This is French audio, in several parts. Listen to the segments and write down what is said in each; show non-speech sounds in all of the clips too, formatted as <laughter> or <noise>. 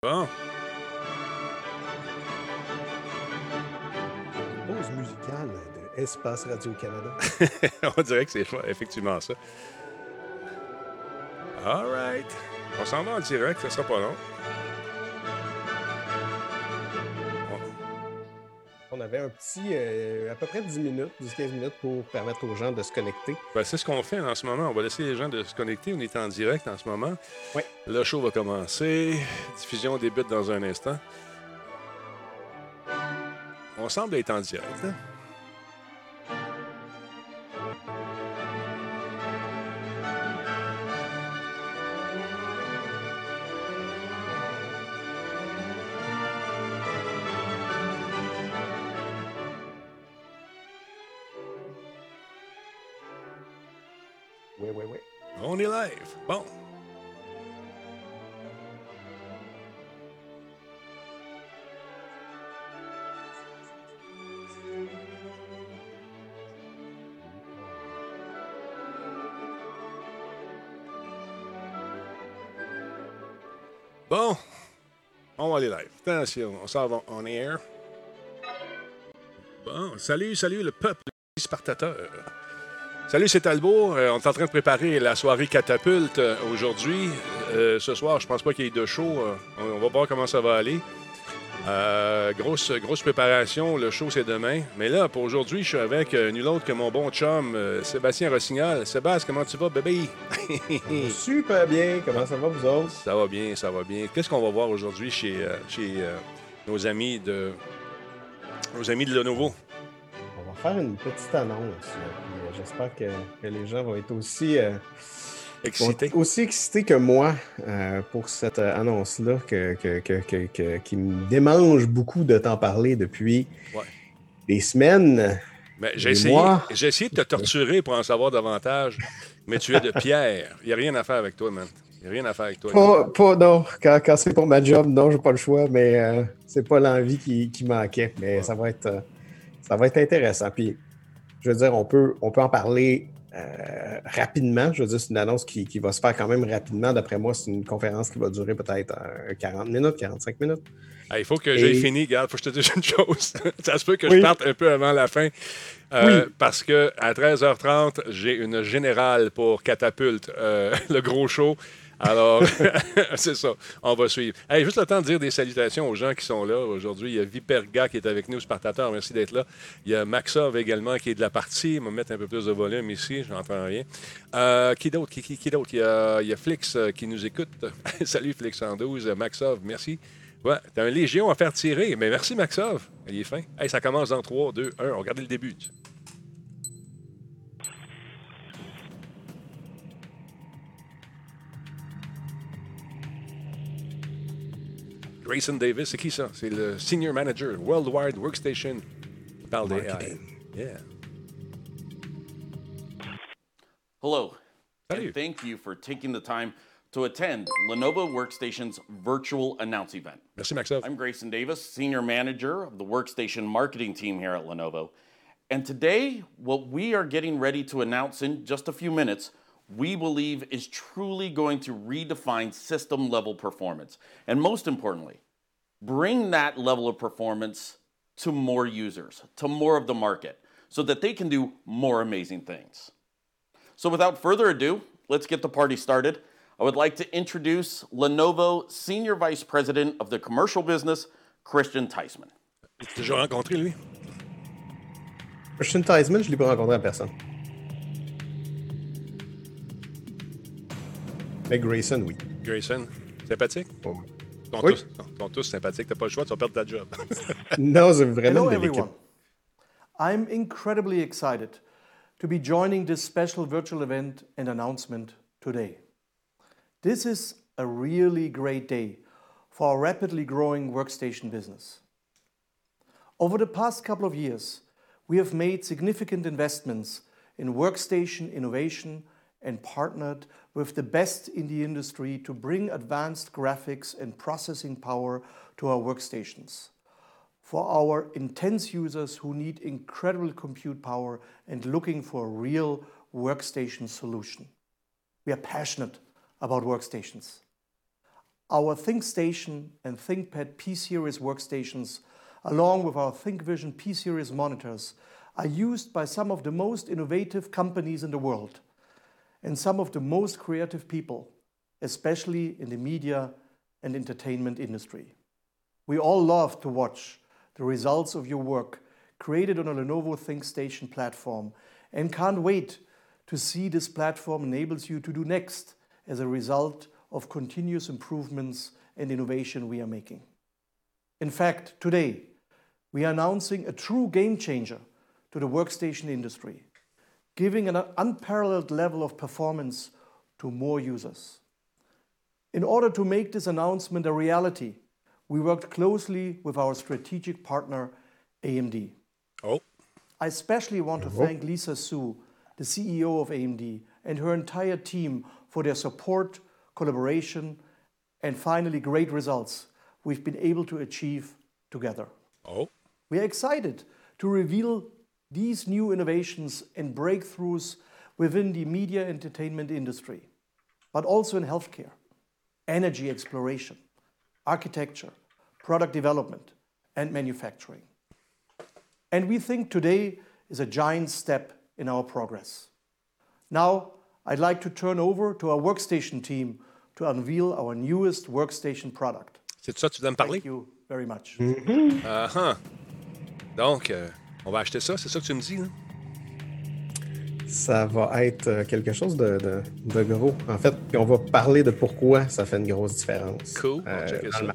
Bon. Pause musicale de Espace Radio-Canada. <laughs> <laughs> On dirait que c'est effectivement ça. All right. On s'en va en direct, ça sera pas long. Avait un petit, euh, à peu près 10 minutes, 10-15 minutes pour permettre aux gens de se connecter. Ben, c'est ce qu'on fait en ce moment. On va laisser les gens de se connecter. On est en direct en ce moment. Oui. Le show va commencer. Diffusion débute dans un instant. On semble être en direct. hein? Attention, on s'en va en air. Bon, salut, salut le peuple spartateur. Salut, c'est Talbot. Euh, on est en train de préparer la soirée catapulte euh, aujourd'hui. Euh, ce soir, je pense pas qu'il y ait de on, on va voir comment ça va aller. Euh, grosse, grosse préparation. Le show, c'est demain. Mais là, pour aujourd'hui, je suis avec euh, nul autre que mon bon chum, euh, Sébastien Rossignol. Sébastien, comment tu vas, bébé? <laughs> Super bien. Comment ça va, vous autres? ça va bien, ça va bien. Qu'est-ce qu'on va voir aujourd'hui chez, chez nos amis de nos amis de Lenovo? On va faire une petite annonce. J'espère que, que les gens vont être aussi, Excité? aussi excités que moi euh, pour cette annonce-là que, que- que- que- que- qui me démange beaucoup de t'en parler depuis Ouais. des semaines. Mais j'ai essayé, moi- j'ai essayé de te torturer pour en savoir davantage, mais tu es de pierre. Il n'y a rien à faire avec toi, man. Il n'y a rien à faire avec toi. Pas, pas non. Quand, quand c'est pour ma job, non, j'ai pas le choix, mais euh, c'est pas l'envie qui, qui manquait. Mais ça va être euh, ça va être intéressant. Puis, je veux dire, on peut, on peut en parler euh, rapidement. Je veux dire, c'est une annonce qui, qui va se faire quand même rapidement. D'après moi, c'est une conférence qui va durer peut-être euh, 40 minutes, 45 minutes. Ah, il faut que j'aie Et- fini, regarde, faut que je te dise une chose. <laughs> ça se peut que Oui. je parte un peu avant la fin. euh, Oui. Parce que à 13h30, j'ai une générale pour Catapulte, euh, <laughs> le gros show. Alors, <laughs> c'est ça. On va suivre. Juste le temps de dire des salutations aux gens qui sont là aujourd'hui. Il y a Viperga qui est avec nous, Spartateur. Merci d'être là. Il y a Maxov également qui est de la partie. On va mettre un peu plus de volume ici. Je n'entends rien. Euh, qui d'autre? Qui, qui, d'autre? Il y a, il Flix euh, qui nous écoute. <laughs> Salut Flix 112. Maxov, merci. Ouais, t'as un Légion à faire tirer. Mais merci, Maxov. Il est fin. Hey, ça commence dans 3, 2, 1. On regarde le début. Grayson Davis, c'est qui ça? C'est le Senior Manager, Worldwide Workstation. Il parle des AI. Marketing. Yeah. Hello. Salut. And thank you for taking the time to attend Lenovo Workstation's virtual announce event. Merci, Maxov. I'm Grayson Davis, Senior Manager of the Workstation Marketing Team here at Lenovo. And today, what we are getting ready to announce in just a few minutes, we believe is truly going to redefine system level performance. And most importantly, bring that level of performance to more users, to more of the market, so that they can do more amazing things. So without further ado, let's get the party started. I would like to introduce Lenovo Senior Vice President of the Commercial Business, Christian Teisman. Tu l'as déjà rencontré, lui? Christian Theismann, je ne l'ai pas rencontré en personne. Mais Grayson, oui. Grayson. Sympathique? Pour moi. Ils sont, Oui. tous, ils sont tous sympathiques. T'as pas le choix, tu vas perdre ta job. <laughs> Non, c'est vraiment Hello, une belle équipe. I'm incredibly excited to be joining this special virtual event and announcement today. This is a really great day for our rapidly growing workstation business. Over the past couple of years, we have made significant investments in workstation innovation and partnered with the best in the industry to bring advanced graphics and processing power to our workstations for our intense users who need incredible compute power and looking for a real workstation solution. We are passionate about workstations. Our ThinkStation and ThinkPad P-Series workstations, along with our ThinkVision P-Series monitors, are used by some of the most innovative companies in the world and some of the most creative people, especially in the media and entertainment industry. We all love to watch the results of your work created on a Lenovo ThinkStation platform and can't wait to see this platform enables you to do next as a result of continuous improvements and innovation we are making. In fact, today, we are announcing a true game changer to the workstation industry, giving an unparalleled level of performance to more users. In order to make this announcement a reality, we worked closely with our strategic partner, AMD. Oh, I especially want to oh. thank Lisa Su, the CEO of AMD, and her entire team for their support, collaboration, and finally, great results we've been able to achieve together. oh, We are excited to reveal these new innovations and breakthroughs within the media entertainment industry, but also in healthcare, energy exploration, architecture, product development, and manufacturing. And we think today is a giant step in our progress. Now, I'd like to turn over to our workstation team to unveil our newest workstation product. c'est de ça que tu dois me parler? Thank you very much. Ah ah. Donc, euh, on va acheter ça, c'est ça que tu me dis, hein? Ça va être euh, quelque chose de, de- de gros. En fait, puis on va parler de pourquoi ça fait une grosse différence. Cool, Euh, checker dans ça. le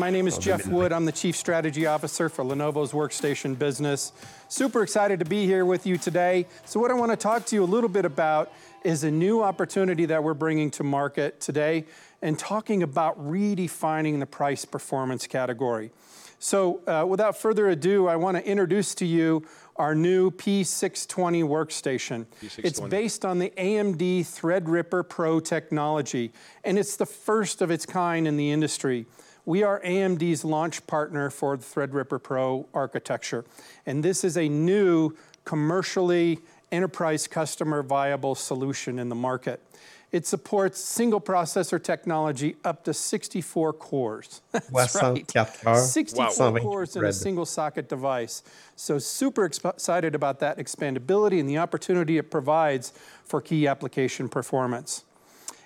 My name is Jeff Wood. I'm the Chief Strategy Officer for Lenovo's Workstation business. Super excited to be here with you today. So, what I want to talk to you a little bit about is a new opportunity that we're bringing to market today and talking about redefining the price performance category. So, uh, without further ado, I want to introduce to you our new P620 workstation. It's P620. based on the AMD Threadripper Pro technology, and it's the first of its kind in the industry. We are AMD's launch partner for the Threadripper Pro architecture, and this is a new commercially enterprise customer viable solution in the market. It supports single processor technology up to 64 cores. <laughs> That's right. 64 cœurs, 64 128 cores in a single socket device. So super excited about that expandability and the opportunity it provides for key application performance.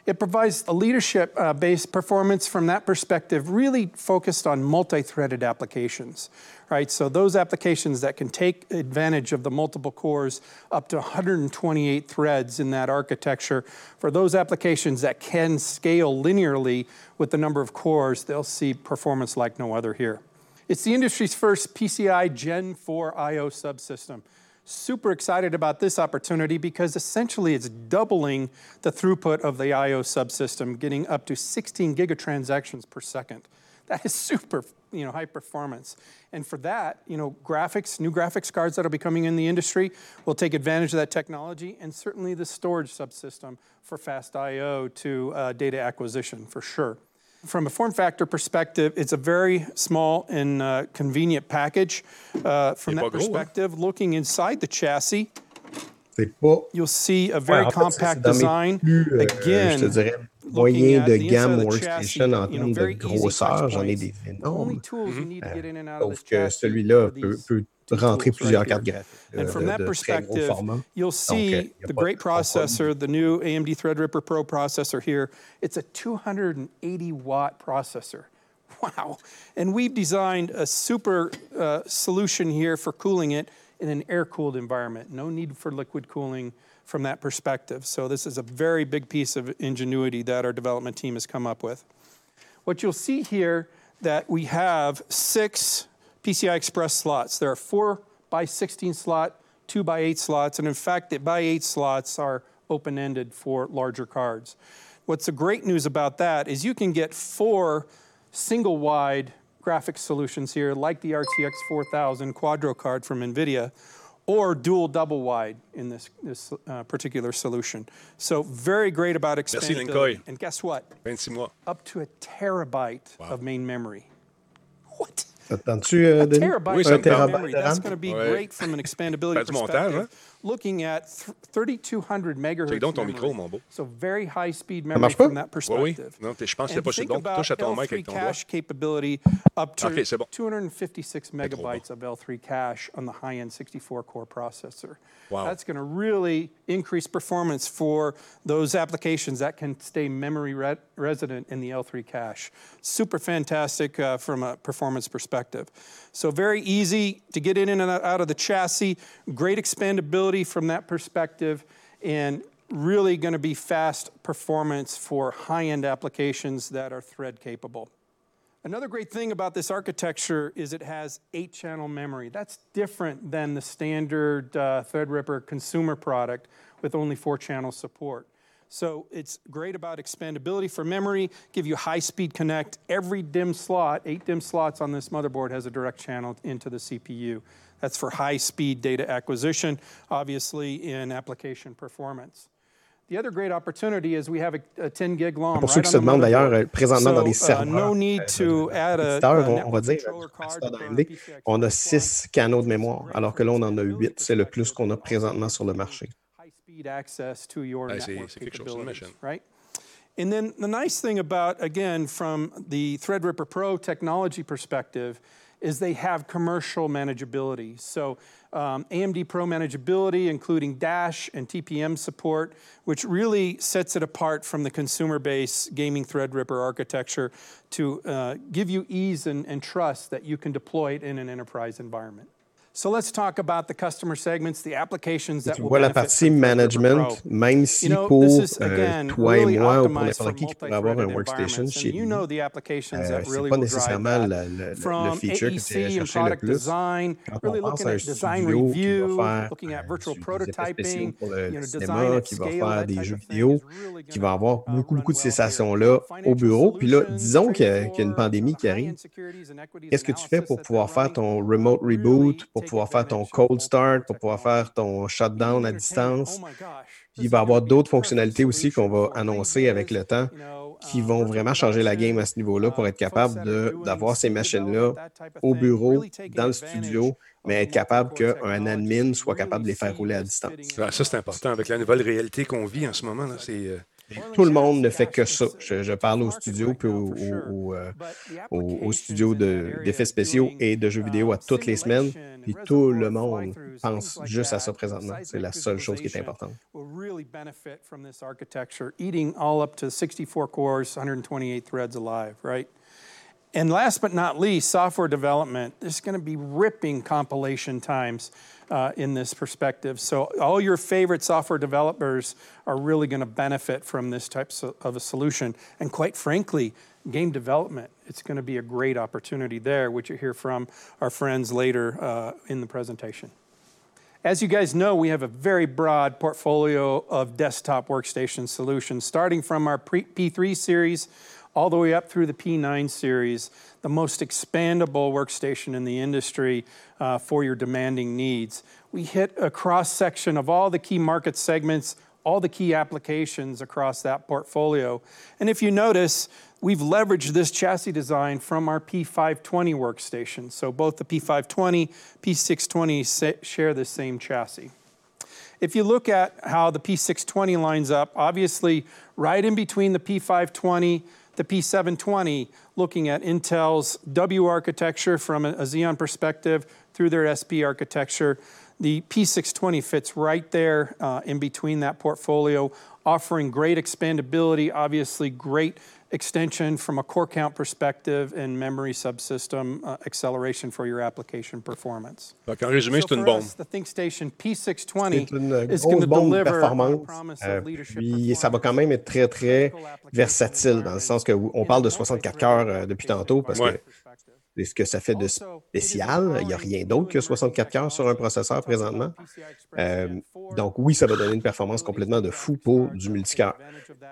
It provides a leadership uh, based performance from that perspective, really focused on multi threaded applications, right? So, those applications that can take advantage of the multiple cores up to 128 threads in that architecture. For those applications that can scale linearly with the number of cores, they'll see performance like no other here. It's the industry's first PCI Gen 4 IO subsystem. Super excited about this opportunity because essentially it's doubling the throughput of the IO subsystem, getting up to 16 gigatransactions per second. That is super, you know, high performance. And for that, you know, graphics, new graphics cards that'll be coming in the industry will take advantage of that technology, and certainly the storage subsystem for fast IO to uh, data acquisition for sure from a form factor perspective, it's a very small and uh, convenient package. Uh, from that perspective, looking inside the chassis, you'll see a very compact design. Again, moyen de gamme workstation en termes de grosseur, j'en ai des énormes. Sauf que ah, euh, celui-là peut, peut rentrer plusieurs cartes graphiques And from that de très gros perspective, you'll see the great processor, the new AMD Threadripper Pro processor here. It's a 280 watt processor. <laughs> Wow. And we've designed a super uh, solution here for cooling it in an air cooled environment. No need for liquid cooling from that perspective. So, this is a very big piece of ingenuity that our development team has come up with. What you'll see here that we have six PCI Express slots. There are four by 16 slot, two by eight slots, and in fact, the by eight slots are open-ended for larger cards. What's the great news about that is you can get four single wide graphics solutions here, like the RTX 4000 Quadro card from NVIDIA, or dual double wide in this, this uh, particular solution. So very great about. Linkoy. And guess what? 26 mois. Up to a terabyte of main memory. What? Ça te tente-tu, euh, Denis? Oui, ça me tente. That's going to be great from an expandability Faire du montage, perspective. Looking at 3200 megahertz. C'est donc ton memory. micro, mon beau. So very high speed marche memory pas? from that Oui, oui. perspective. Non, t'es- je pense que And c'était pas sur le think bon. about Touche à ton mic L3 avec ton doigt. cache capability up to OK, bon. 256 megabytes of L3 cache on the high-end 64-core processor. Wow. That's going to really increase performance for those applications that can stay memory re- resident in the L3 cache. Super fantastic uh, from a performance perspective. So very easy to get in and out of the chassis. Great expandability from that perspective, and really going to be fast performance for high-end applications that are thread capable. Another great thing about this architecture is it has eight channel memory. That's different than the standard uh, Threadripper consumer product with only four channel support. So it's great about expandability for memory, give you high speed connect. Every DIMM slot, eight DIMM slots on this motherboard has a direct channel into the CPU. That's for high speed data acquisition, obviously in application performance. The other great opportunity is we have a, a 10 gig long. Pour right ceux qui se demandent d'ailleurs, motherboard. euh, présentement dans les So, uh, serveurs, no need to add a, compétiteurs, on, on network va dire, controller card compétiteurs to d'AMD, PCI on a 6 canaux de mémoire, alors que là, on en a 8. C'est le plus qu'on a présentement sur le marché. high speed access to your c'est- network c'est quelque chose, c'est une capabilities, machine. right? And then the nice thing about, again, from the Threadripper Pro technology perspective, is they have commercial manageability. So um, AMD Pro manageability, including Dash and TPM support, which really sets it apart from the consumer base gaming Threadripper architecture to uh, give you ease and, and trust that you can deploy it in an enterprise environment. So let's talk about the customer segments, the applications that Tu will vois la partie management, même si pour euh, toi et moi ou pour n'importe qui qui pourrait avoir un workstation chez And you lui, know the applications euh, c'est really pas nécessairement le, feature que tu irais and chercher le plus. design, Quand really on pense looking à un at design studio qui review, va faire looking at euh, des effets spéciaux prototyping, pour le cinéma, qui va scale, faire des jeux vidéo, qui va avoir uh, beaucoup, beaucoup de ces stations-là au bureau. Puis là, disons qu'il y y a une pandémie qui uh, arrive. Qu'est-ce que tu fais pour pouvoir faire ton remote reboot, pour take pouvoir faire ton cold start, pour pouvoir faire ton shutdown à distance? oh Puis il va y avoir d'autres fonctionnalités aussi qu'on va annoncer avec le temps know, qui uh, vont vraiment changer la game à ce niveau-là pour uh, être capable d'avoir ces machines-là au bureau, dans le studio, mais être capable qu'un admin soit capable de les faire rouler à this distance. Ah, ça, c'est important avec la nouvelle réalité qu'on vit en ce moment. Là, c'est, euh, Tout le monde ne fait que ça. Je, je parle au studio puis au, au- au, euh, au- au studio de- d'effets spéciaux et de jeux vidéo à toutes les semaines. Puis tout le monde pense juste à ça présentement. C'est la seule chose qui est importante. really benefit from this architecture, eating all up to 64 cores, 128 threads alive, right? And last but not least, software development. There's going to be ripping compilation times uh, in this perspective. So all your favorite software developers are really going to benefit from this type of a solution. And quite frankly, game development, it's going to be a great opportunity there, which you hear from our friends later uh, in the presentation. As you guys know, we have a very broad portfolio of desktop workstation solutions, starting from our pre- P3 series all the way up through the P9 series, the most expandable workstation in the industry uh, for your demanding needs. We hit a cross section of all the key market segments, all the key applications across that portfolio. And if you notice, we've leveraged this chassis design from our P520 workstation. So both the P520, P620 share the same chassis. If you look at how the P620 lines up, obviously right in between the P520, the P720, looking at Intel's W architecture from a, Xeon perspective through their SP architecture, the P620 fits right there uh, in between that portfolio, offering great expandability, obviously great extension from a core count perspective and memory subsystem uh, acceleration for your application performance. donc, en résumé, So c'est une bombe. us, the ThinkStation P620 C'est une is going grosse to bombe de deliver on the performance. promise euh, of leadership puis ça va quand performance même être très, très versatile dans le sens que on parle de 64 cœurs euh, depuis tantôt parce Ouais. que c'est ce que ça fait de spécial. Il n'y a rien d'autre que 64 cœurs sur un processeur présentement. Euh, donc oui, ça va donner une <laughs> performance complètement de fou pour du multicœur.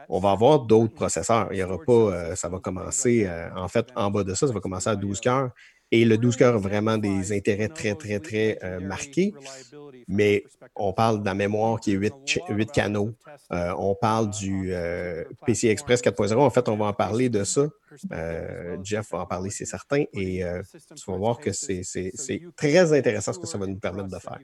On va avoir d'autres processeurs. Il y aura pas, euh, ça va commencer, euh, en fait, en bas de ça, ça va commencer à 12 cœurs. Et le 12 cœurs a vraiment des intérêts très, très, très euh, marqués. Mais on parle de la mémoire qui est 8, ch- 8 canaux. Euh, on parle du euh, PC Express 4.0. En fait, on va en parler de ça. Euh, Jeff va en parler, c'est certain. Et tu vas voir que c'est très intéressant ce que ça va nous permettre de faire.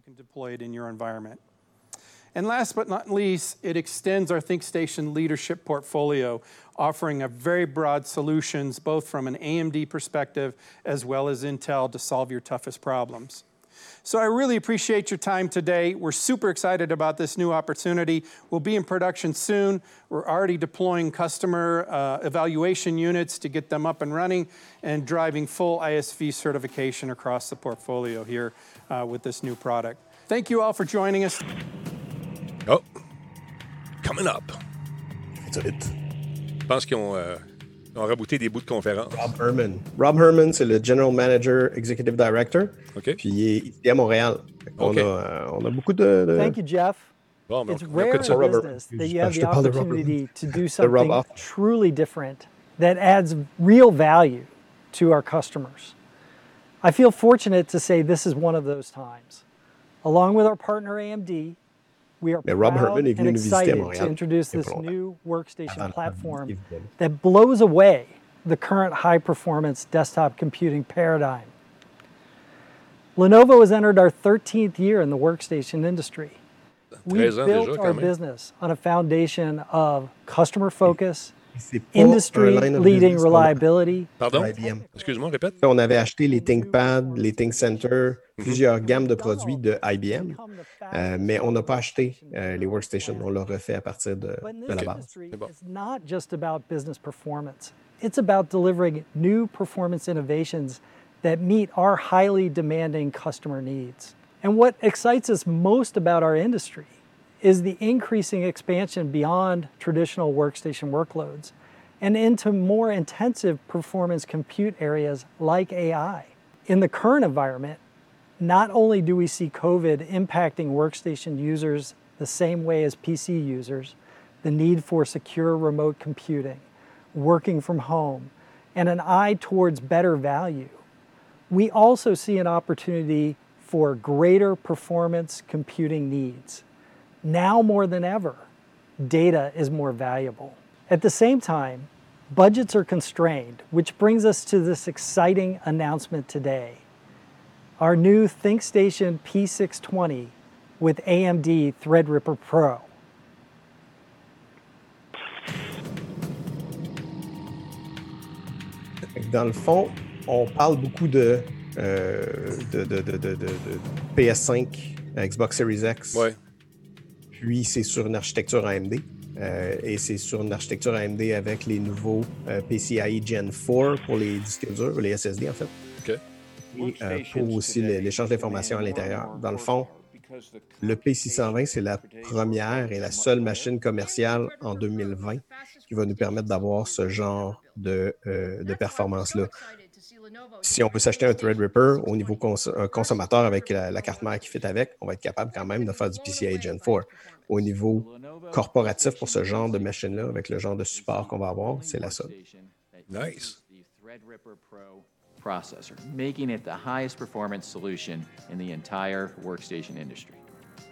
And last but not least, it extends our ThinkStation leadership portfolio, offering a very broad solutions, both from an AMD perspective as well as Intel to solve your toughest problems. So I really appreciate your time today. We're super excited about this new opportunity. We'll be in production soon. We're already deploying customer uh, evaluation units to get them up and running and driving full ISV certification across the portfolio here uh, with this new product. Thank you all for joining us. Coming up. It's a bit. Je pense qu'ils ont, euh, ont rabouté des bouts de conférence. Rob Herman. Rob Herman, c'est le General Manager, Executive Director. OK. Puis il est ici à Montréal. Fait qu'on OK. a, euh, on a beaucoup de. de- Thank you, Jeff. Bon, ben, It's on rare écoute ça. in business that you have the te parle de Robert. opportunity to do <laughs> something truly different that adds real value to our customers. I feel fortunate to say this is one of those times. Along with our partner AMD, we are Mais Rob proud Herman est and nous visiter à excited to introduce il y a this new workstation platform avant- il venait. that blows away the current high-performance desktop computing paradigm. Lenovo has entered our 13th year in the workstation industry. We 13 built our business on a foundation of customer focus, C'est pas un line of industry-leading business qu'on a- reliability, Pardon? Excuse-moi, répète. On avait acheté les ThinkPad, les ThinkCenter, mhm. plusieurs gammes de produits de IBM, euh, mais on n'a pas acheté euh, les workstations. On l'a refait à partir de, But in de la base. C'est bon. not just about business performance. It's about delivering new performance innovations that meet our highly demanding customer needs. And what excites us most about our industry is the increasing expansion beyond traditional workstation workloads and into more intensive performance compute areas like AI. In the current environment, not only do we see COVID impacting workstation users the same way as PC users, the need for secure remote computing, working from home, and an eye towards better value, we also see an opportunity for greater performance computing needs. Now more than ever, data is more valuable. At the same time, budgets are constrained, which brings us to this exciting announcement today our new ThinkStation P620 with AMD Threadripper Pro. Dans le fond, on parle beaucoup de, euh, de, de- de- de- de- de PS5, Xbox Series X. Ouais. Puis c'est sur une architecture AMD. euh, et c'est sur une architecture AMD avec les nouveaux euh, PCIe Gen 4 pour les disques durs, les SSD en fait. OK. Et euh, pour aussi le- l'échange d'informations à l'intérieur. Dans le fond, le P620, c'est la première et la seule machine commerciale en 2020 qui va nous permettre d'avoir ce genre de, euh, de performance-là. Si on veut s'acheter un Threadripper au niveau cons- un consommateur avec la, la carte mère qui fit avec, on va être capable quand même de faire du PCIe Gen 4. Au niveau corporatif pour ce genre de machine-là, avec le genre de support qu'on va avoir, c'est la seule. Nice. The Threadripper Pro processor, making it the highest performance solution in the entire workstation industry.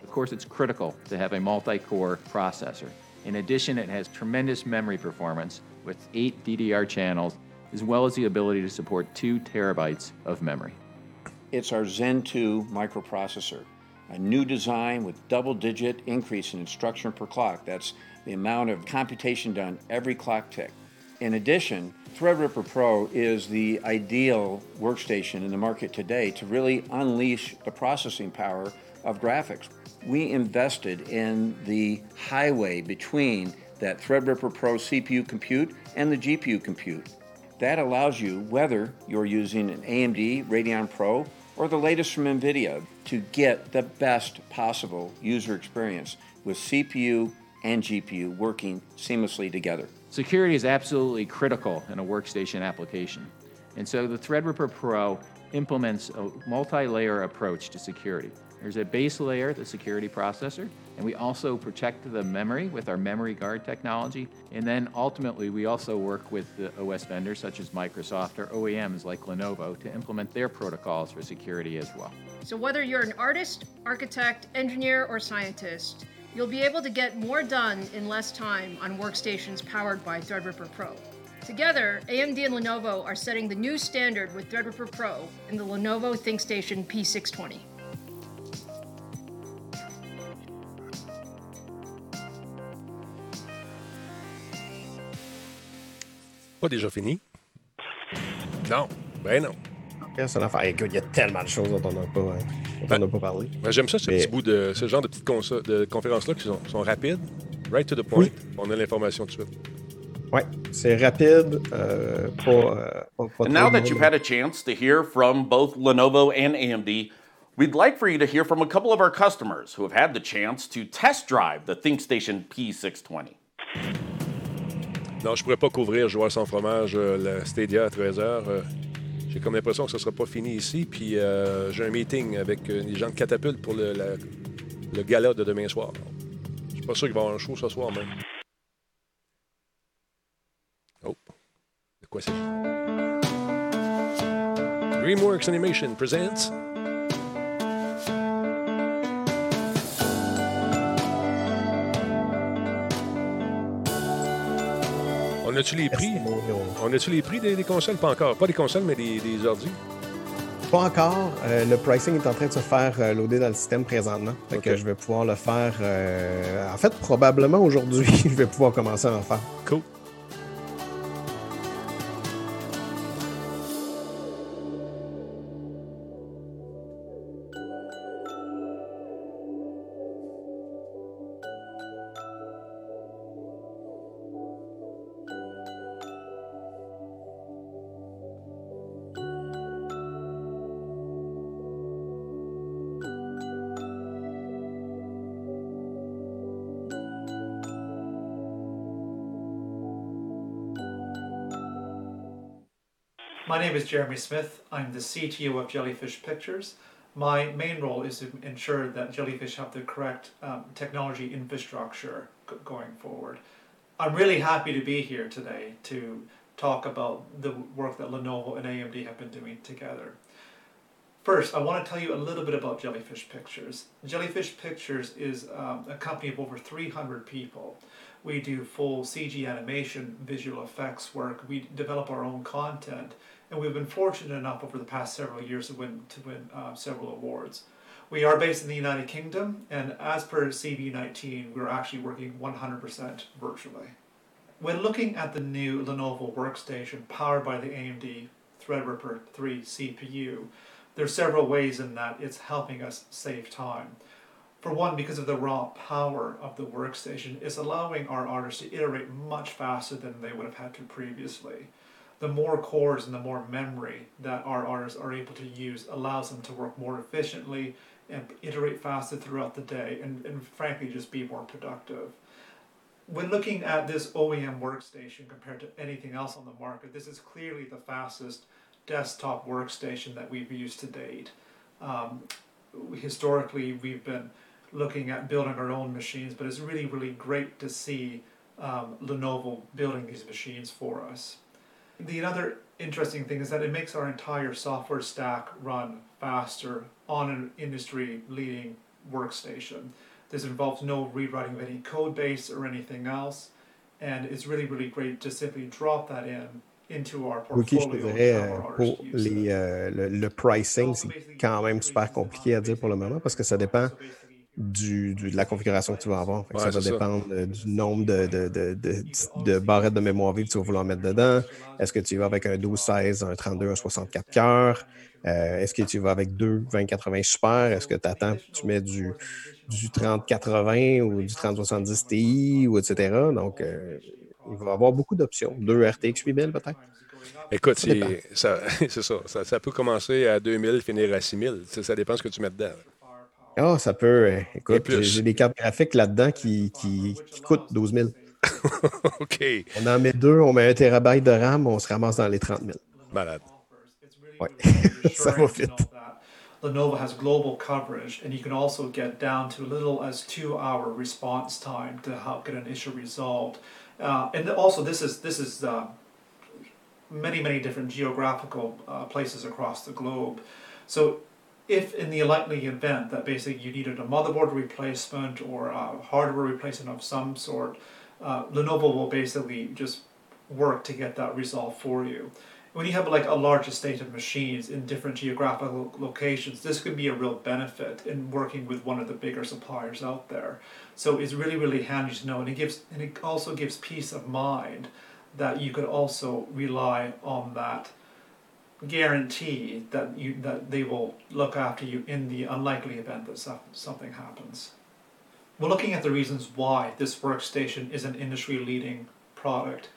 Of course, it's critical to have a multi-core processor. In addition, it has tremendous memory performance with eight DDR channels, as well as the ability to support two terabytes of memory. It's our Zen 2 microprocessor, a new design with double digit increase in instruction per clock. That's the amount of computation done every clock tick. In addition, Threadripper Pro is the ideal workstation in the market today to really unleash the processing power of graphics. We invested in the highway between that Threadripper Pro CPU compute and the GPU compute. That allows you, whether you're using an AMD Radeon Pro or the latest from NVIDIA, to get the best possible user experience with CPU and GPU working seamlessly together. Security is absolutely critical in a workstation application. And so the Threadripper Pro implements a multi layer approach to security. There's a base layer, the security processor, and we also protect the memory with our memory guard technology. And then ultimately, we also work with the OS vendors such as Microsoft or OEMs like Lenovo to implement their protocols for security as well. So, whether you're an artist, architect, engineer, or scientist, you'll be able to get more done in less time on workstations powered by Threadripper Pro. Together, AMD and Lenovo are setting the new standard with Threadripper Pro and the Lenovo ThinkStation P620. Pas déjà fini? Non. Ben non. C'est une affaire. Écoute, il y a tellement de choses dont on n'a pas, dont Ben, on n'a pas parlé. Moi, J'aime ça, ce Mais- petit bout de ce genre de petites de conférences-là qui sont, sont rapides, right to the point. On a l'information tout de suite. Ouais, c'est rapide, euh, pas, euh, pas, pas now de that you've had a chance to hear from both Lenovo and AMD, we'd like for you to hear from a couple of our customers who have had the chance to test drive the ThinkStation P620. Non, je pourrais pas couvrir Joueur sans fromage, euh, la Stadia à 13h. j'ai comme l'impression que ce sera pas fini ici. Puis euh, j'ai un meeting avec euh, les gens de Catapulte pour le, le gala de demain soir. Je suis pas sûr qu'il va y avoir un show ce soir même. Oh. De quoi c'est? DreamWorks Animation presents. On a-tu les prix? On a-tu les prix des, des consoles? Pas encore. Pas des consoles, mais des, des ordi. Pas encore. Euh, le pricing est en train de se faire euh, loader dans le système présentement. Fait que je vais pouvoir le faire. euh, En fait, probablement aujourd'hui, <laughs> je vais pouvoir commencer à en faire. Cool. Name is Jeremy Smith. I'm the CTO of Jellyfish Pictures. My main role is to ensure that Jellyfish have the correct um, technology infrastructure g- going forward. I'm really happy to be here today to talk about the work that Lenovo and AMD have been doing together. First, I want to tell you a little bit about Jellyfish Pictures. Jellyfish Pictures is um, a company of over 300 people. We do full CG animation, visual effects work. We develop our own content, and we've been fortunate enough over the past several years to win to win uh, several awards. We are based in the United Kingdom, and as per CV19, we're actually working 100% virtually. When looking at the new Lenovo workstation powered by the AMD Threadripper 3 CPU, there are several ways in that it's helping us save time. For one, because of the raw power of the workstation, it's allowing our artists to iterate much faster than they would have had to previously. The more cores and the more memory that our artists are able to use allows them to work more efficiently and iterate faster throughout the day and, and frankly just be more productive. When looking at this OEM workstation compared to anything else on the market, this is clearly the fastest desktop workstation that we've used to date. Um, historically, we've been looking at building our own machines, but it's really, really great to see um, Lenovo building these machines for us. The other interesting thing is that it makes our entire software stack run faster on an industry leading workstation. This involves no rewriting of any code base or anything else, and it's really, really great to simply drop that in into our je portfolio. dirais, euh, our artists pour les, euh, le, le pricing, c'est quand même super compliqué à dire pour le moment parce que ça dépend du, du- de la configuration que tu vas avoir. Ouais, ça va ça. dépendre euh, du nombre de, de, de, de, barrettes de mémoire vive que tu vas vouloir mettre dedans. Est-ce que tu vas avec un 12-16, un 32, un 64 cœurs? Euh, Est-ce que tu vas avec deux 2080 super? Est-ce que tu attends, tu mets du, du 3080 ou du 3070 Ti ou etc. Donc, euh, il va y avoir beaucoup d'options. Deux RTX 8000 peut-être? Écoute, c'est ça, <laughs> ça, ça. ça peut commencer à 2000, finir à 6000. Ça, ça dépend de ce que tu mets dedans. Ah, ça peut. euh, écoute, j'ai des cartes graphiques là-dedans qui, qui, qui coûtent 12 000. <laughs> OK. On en met deux, on met un terabyte de RAM, on se ramasse dans les 30 000. Malade. Ouais, <laughs> ça va vite. Lenovo has global coverage, and you can also get down to little as two-hour response time to help get an issue resolved. Uh, and also, this is this is uh, many many different geographical uh, places across the globe. So, if in the likely event that basically you needed a motherboard replacement or a hardware replacement of some sort, uh, Lenovo will basically just work to get that resolved for you. When you have like a large estate of machines in different geographical locations, this could be a real benefit in working with one of the bigger suppliers out there. So it's really, really handy to know, and it gives, and it also gives peace of mind that you could also rely on that guarantee that you that they will look after you in the unlikely event that something happens. We're looking at the reasons why this workstation is an industry-leading product.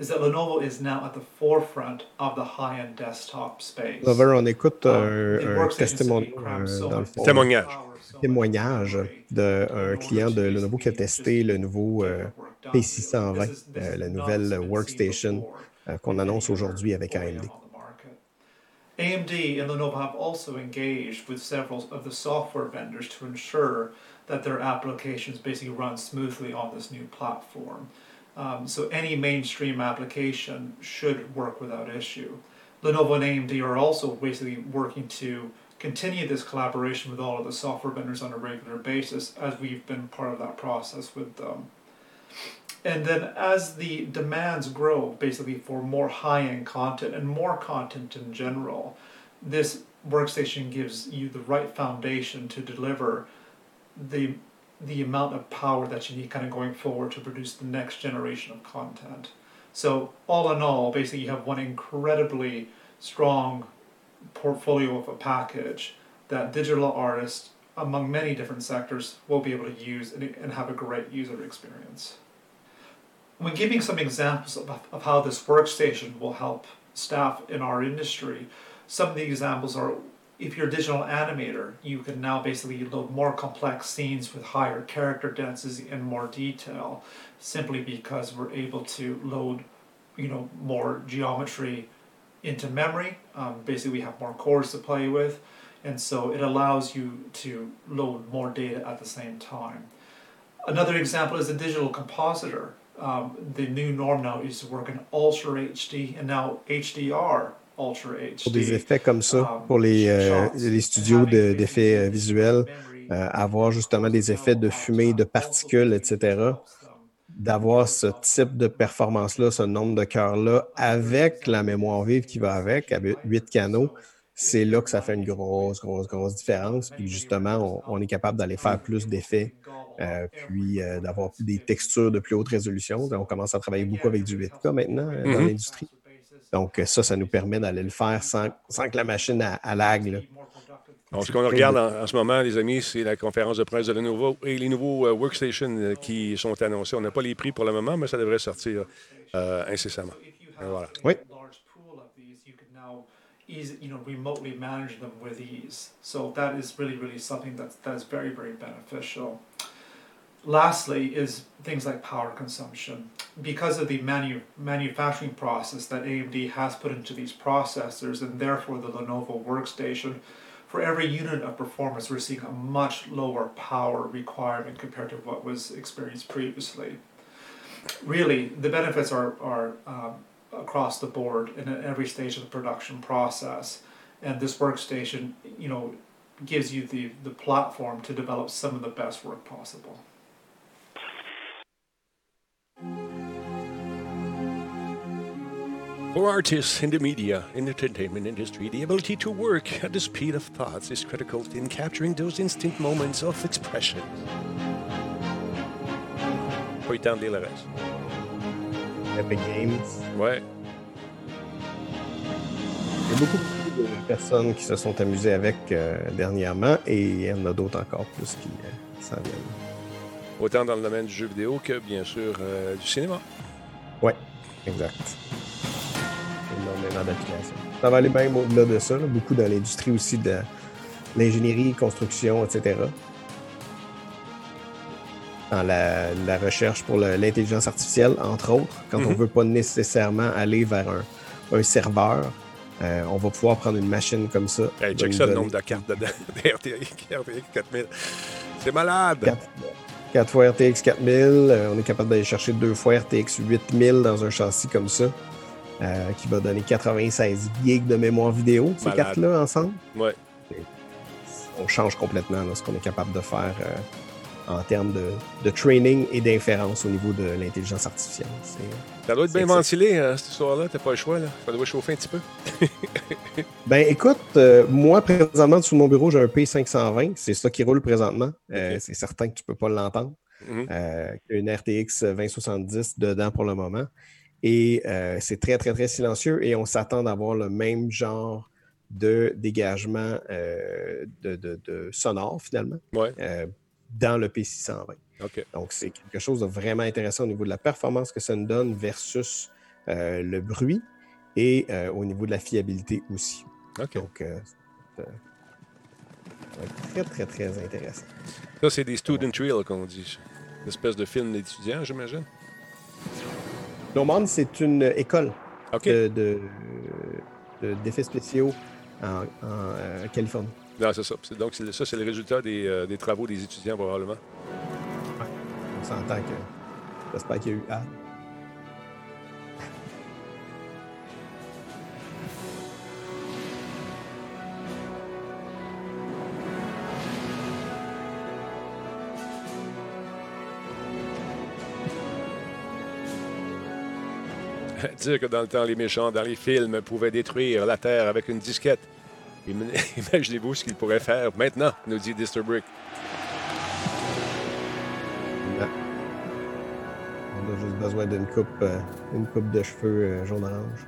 Is that Lenovo is now at the forefront of the high-end desktop space. Lover, on écoute un, un testimon, euh, dans le fond, témoignage. témoignage d'un client de Lenovo qui a testé le nouveau euh, P620, euh, la nouvelle workstation euh, qu'on annonce aujourd'hui avec AMD. AMD and Lenovo have also engaged with several of the software vendors to ensure that their applications basically run smoothly on this new platform. Um, so any mainstream application should work without issue. Lenovo and AMD are also basically working to continue this collaboration with all of the software vendors on a regular basis as we've been part of that process with them. And then as the demands grow basically for more high-end content and more content in general, this workstation gives you the right foundation to deliver the the amount of power that you need kind of going forward to produce the next generation of content. So all in all, basically you have one incredibly strong portfolio of a package that digital artists among many different sectors will be able to use and, and have a great user experience. When giving some examples of, of how this workstation will help staff in our industry, some of the examples are if you're a digital animator, you can now basically load more complex scenes with higher character density and more detail, simply because we're able to load, you know, more geometry into memory. Um, basically, we have more cores to play with, and so it allows you to load more data at the same time. Another example is a digital compositor. Um, the new norm now is to work in Ultra HD and now HDR pour des effets comme ça, um, pour les, euh, les studios d'effets de, euh, visuels, euh, avoir justement des effets de fumée, de particules, etc., d'avoir ce type de performance-là, ce nombre de cœurs-là, avec la mémoire vive qui va avec, avec 8 canaux, c'est là que ça fait une grosse, grosse, grosse différence. Puis justement, on, est capable d'aller faire plus d'effets, euh, puis euh, d'avoir des textures de plus haute résolution. On commence à travailler beaucoup avec du 8K maintenant dans mm-hmm. l'industrie. Donc, ça, ça nous permet d'aller le faire sans, sans que la machine à, à lag. Là. ce qu'on regarde en, ce moment, les amis, c'est la conférence de presse de Lenovo et les nouveaux euh, workstations euh, qui sont annoncés. On n'a pas les prix pour le moment, mais ça devrait sortir euh, incessamment. Et voilà. Oui. Easy, you know, remotely manage them with ease. So that is really, really something that's, that is very, very beneficial. Lastly, is things like power consumption. Because of the manu- manufacturing process that AMD has put into these processors, and therefore the Lenovo workstation, for every unit of performance, we're seeing a much lower power requirement compared to what was experienced previously. Really, the benefits are, are um, across the board in every stage of the production process. And this workstation, you know, gives you the, the platform to develop some of the best work possible. For artists in the media and entertainment industry, the ability to work at the speed of thoughts is critical in capturing those instant moments of expression. Le reste. Epic Games. Ouais. Il y a beaucoup de personnes qui se sont amusées avec euh, dernièrement et il y en a d'autres encore plus qui euh, s'en viennent. Autant dans le domaine du jeu vidéo que, bien sûr, euh, du cinéma. Ouais, exact énormément d'applications. Ça va aller bien au-delà de ça, beaucoup dans l'industrie aussi de l'ingénierie, construction, etc. Dans la, recherche pour l'intelligence artificielle, entre autres, quand on ne mm-hmm. veut pas nécessairement aller vers un, serveur, euh, on va pouvoir prendre une machine comme ça. Hey, check ça le nombre de cartes dedans. <laughs> RTX 4000. C'est malade! 4, fois RTX 4000. Euh, on est capable d'aller chercher deux fois RTX 8000 dans un châssis comme ça. Euh, qui va donner 96 gigs de mémoire vidéo, ces cartes-là, ensemble. Ouais. On change complètement ce qu'on est capable de faire en termes de, de training et d'inférence au niveau de l'intelligence artificielle. Ça doit être bien ventilé, hein, cette histoire-là. T'as pas le choix, là. Ça doit chauffer un petit peu. <laughs> ben, écoute, euh, moi, présentement, sous mon bureau, j'ai un P520. C'est ça qui roule présentement. c'est certain que tu peux pas l'entendre. Mm-hmm. une RTX 2070 dedans pour le moment. Et euh, c'est très, très, très silencieux et on s'attend d'avoir le même genre de dégagement euh, de, de, sonore, finalement, dans le P620. Donc, c'est quelque chose de vraiment intéressant au niveau de la performance que ça nous donne versus le bruit et au niveau de la fiabilité aussi. Donc, très, très, très intéressant. Ça, c'est des student trails, qu'on dit. Une espèce de film d'étudiants, j'imagine. Normand, c'est une école de, d'effets spéciaux en, euh, Californie. Non, c'est ça. Donc, ça, c'est le résultat des, euh, des, travaux des étudiants, probablement. Ouais. On s'entend que j'espère qu'il y a eu hâte. <laughs> dire que dans le temps, les méchants, dans les films, pouvaient détruire la Terre avec une disquette. <laughs> Imaginez-vous ce qu'ils pourraient faire maintenant, nous dit Disturbrick. On a juste besoin d'une coupe, euh, une coupe de cheveux euh, jaune-orange.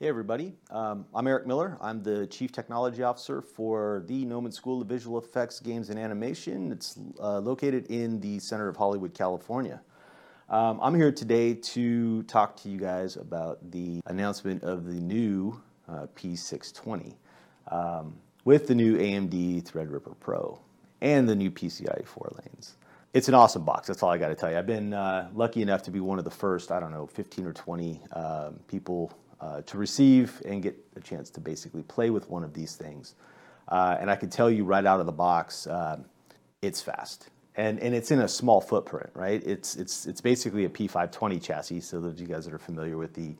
Hey everybody, um, I'm Eric Miller. I'm the Chief Technology Officer for the Noman School of Visual Effects, Games, and Animation. It's uh, located in the center of Hollywood, California. Um, I'm here today to talk to you guys about the announcement of the new uh, P620 um, with the new AMD Threadripper Pro and the new PCIe 4 lanes. It's an awesome box. That's all I got to tell you. I've been uh, lucky enough to be one of the first, I don't know, 15 or 20 um, people uh, to receive and get a chance to basically play with one of these things. Uh, and I can tell you right out of the box, um, it's fast and and it's in a small footprint, right? It's it's it's basically a P520 chassis. So those of you guys that are familiar with the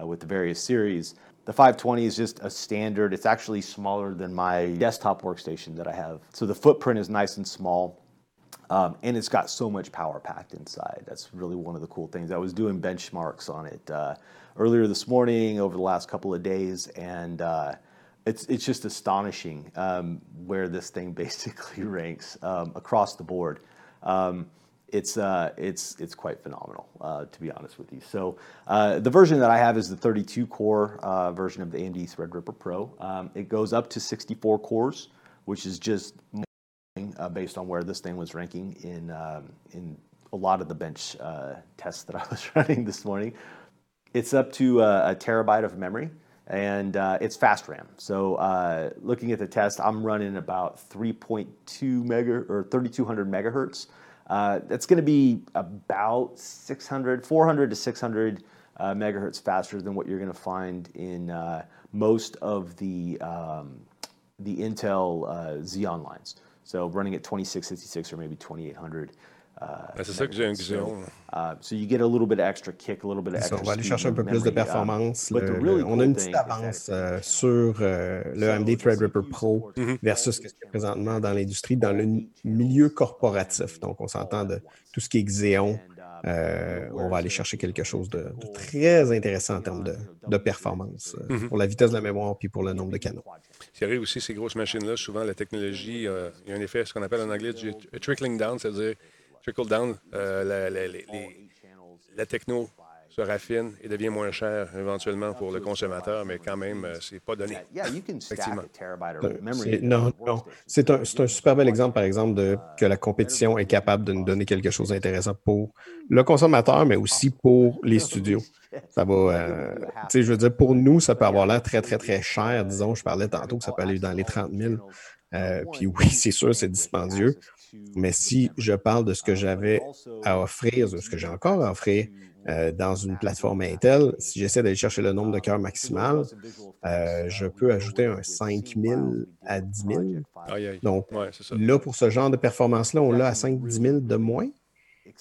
uh, with the various series, the 520 is just a standard. It's actually smaller than my desktop workstation that I have. So the footprint is nice and small. Um, and it's got so much power packed inside. That's really one of the cool things. I was doing benchmarks on it uh, earlier this morning, over the last couple of days, and uh, it's it's just astonishing um, where this thing <laughs> basically ranks um, across the board. Um, it's uh, it's it's quite phenomenal, uh, to be honest with you. So uh, the version that I have is the 32 core uh, version of the AMD Threadripper Pro. Um, it goes up to 64 cores, which is just based on where this thing was ranking in um, in a lot of the bench tests that I was <laughs> running this morning. It's up to a terabyte of memory and it's fast RAM. So looking at the test, I'm running about 3.2 mega or 3200 megahertz. Uh, that's going to be about 600, 400 to 600 uh, megahertz faster than what you're going to find in uh, most of the um, the Intel uh, Xeon lines. So running at 2666 or maybe 2800 Ben, c'est ça que j'ai un Xeon. Uh, so you get a little bit of extra kick, a little bit of extra on va aller chercher un peu plus de performance. Le, le, on a une petite avance euh, sur euh, le AMD Threadripper Pro mm -hmm. versus ce qu'il y a présentement dans l'industrie, dans le milieu corporatif. Donc, on s'entend de tout ce qui est Xeon. Euh, on va aller chercher quelque chose de, de très intéressant en termes de, de performance mm -hmm. pour la vitesse de la mémoire puis pour le nombre de canaux. Ce qui arrive aussi, ces grosses machines-là, souvent la technologie, euh, il y a un effet, ce qu'on appelle en anglais du trickling down, c'est-à-dire trickle down, euh, la, la, la, la, techno se raffine et devient moins cher éventuellement pour le consommateur, mais quand même, euh, c'est pas donné. Effectivement. Euh, non, non. C'est un, un, super bel exemple, par exemple, de que la compétition est capable de nous donner quelque chose d'intéressant pour le consommateur, mais aussi pour <laughs> les studios. Ça va, euh, tu sais, je veux dire, pour nous, ça peut avoir l'air très, très, très cher. Disons, je parlais tantôt que ça peut aller dans les 30 000. Euh, puis oui, c'est sûr, c'est dispendieux. Mais si je parle de ce que j'avais à offrir, de ce que j'ai encore à offrir euh, dans une plateforme Intel, si j'essaie d'aller chercher le nombre de cœurs maximal, euh, je peux ajouter un 5000 à 10 000. Donc là, pour ce genre de performance-là, on l'a à 5-10 000 de moins.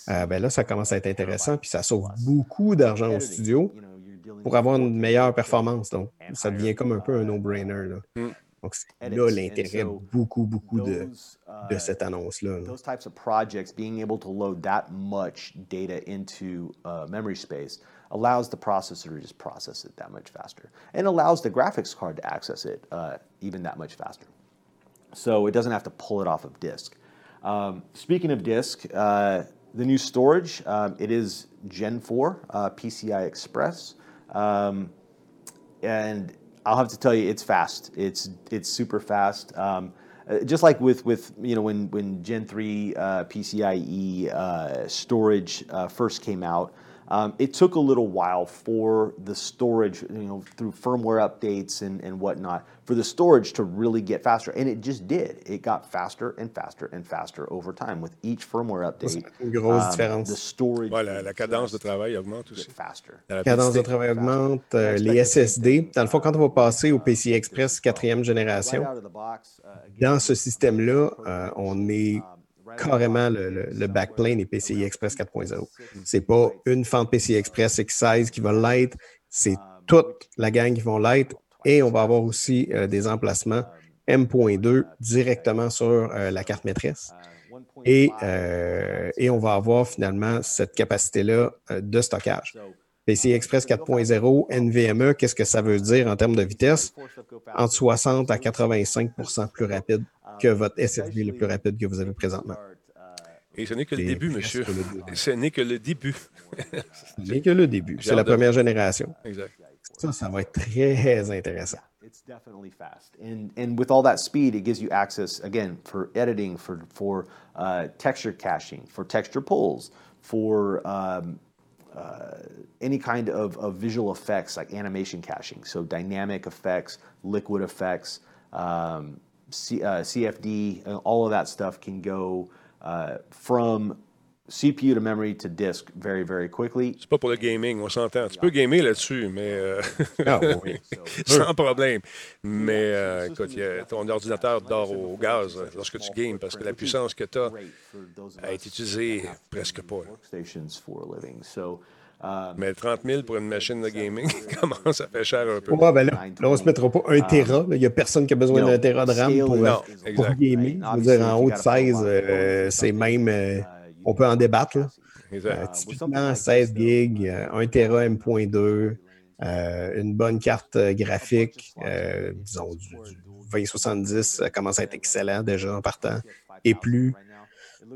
Euh, ben là, ça commence à être intéressant, puis ça sauve beaucoup d'argent au studio pour avoir une meilleure performance. Donc, ça devient comme un peu un no-brainer. Mm. Donc, c'est là l'intérêt beaucoup, beaucoup de, de cette annonce-là. Those types of projects, being able to load that much data into uh, memory space allows the processor to just process it that much faster and allows the graphics card to access it uh, even that much faster. So it doesn't have to pull it off of disk. Um, speaking of disk, uh, the new storage, um, it is Gen 4 uh, PCI Express. Um, and I'll have to tell you, it's fast. It's, it's super fast. Um, uh, just like with, with you know when, when Gen 3 uh, PCIe uh, storage uh, first came out, um, it took a little while for the storage, you know, through firmware updates and, and whatnot, for the storage to really get faster. And it just did. It got faster and faster and faster over time with each firmware update. Une grosse um, différence. the storage. Ouais, la, la cadence de travail augmente aussi. faster. La cadence de travail augmente, euh, les SSD. Dans le fond, quand on va passer au PCI Express quatrième génération, uh, dans ce système-là, euh, on est carrément le, le- backplane et PCI Express 4.0. C'est pas une fente PCI Express X16 qui va l'être, c'est toute la gang qui vont l'être. Et on va avoir aussi euh, des emplacements M.2 directement sur euh, la carte maîtresse. Et, euh, et on va avoir finalement cette capacité-là de stockage. PCI Express 4.0, NVMe, qu'est-ce que ça veut dire en termes de vitesse? Entre 60 à 85% plus rapide que votre SSD le plus rapide que vous avez présentement. Et ce n'est que le Et début, monsieur. le. Ce n'est que le début. Ce n'est que le début. C'est la première génération. Exact. Ça, ça va être très intéressant. It's definitely fast, and and with all that speed, it gives you access again for editing, for for uh, texture caching, for texture pulls, for um, uh, any kind of, of visual effects like animation caching. So dynamic effects, liquid effects, um, C, uh, CFD, uh, all of that stuff can go uh, from CPU to memory to disk very very quickly. C'est pas pour le gaming, on s'entend. Tu peux gamer là-dessus, mais euh, Ah oui. <laughs> sans problème. Mais euh, écoute, y a- ton ordinateur dort au gaz lorsque tu games parce que la puissance que tu as Great for those of a été utilisée presque pas. Um, Mais 30 000 pour une machine de gaming, <laughs> comment ça fait cher un peu? Ouais, ben là, là, on ne se mettra pas un Tera. là. Il n'y a personne qui a besoin d'un Téra de RAM pour, euh, Non, pour gamer. Je veux Obviously, dire, en haut de gotta put a 16, lot of euh, c'est même. euh, uh, on peut en débattre. Là. Euh, typiquement, 16 gigs, euh, 1 Tera M.2, euh, une bonne carte graphique, euh, disons du, du 2070, ça commence à être excellent déjà en partant, et plus.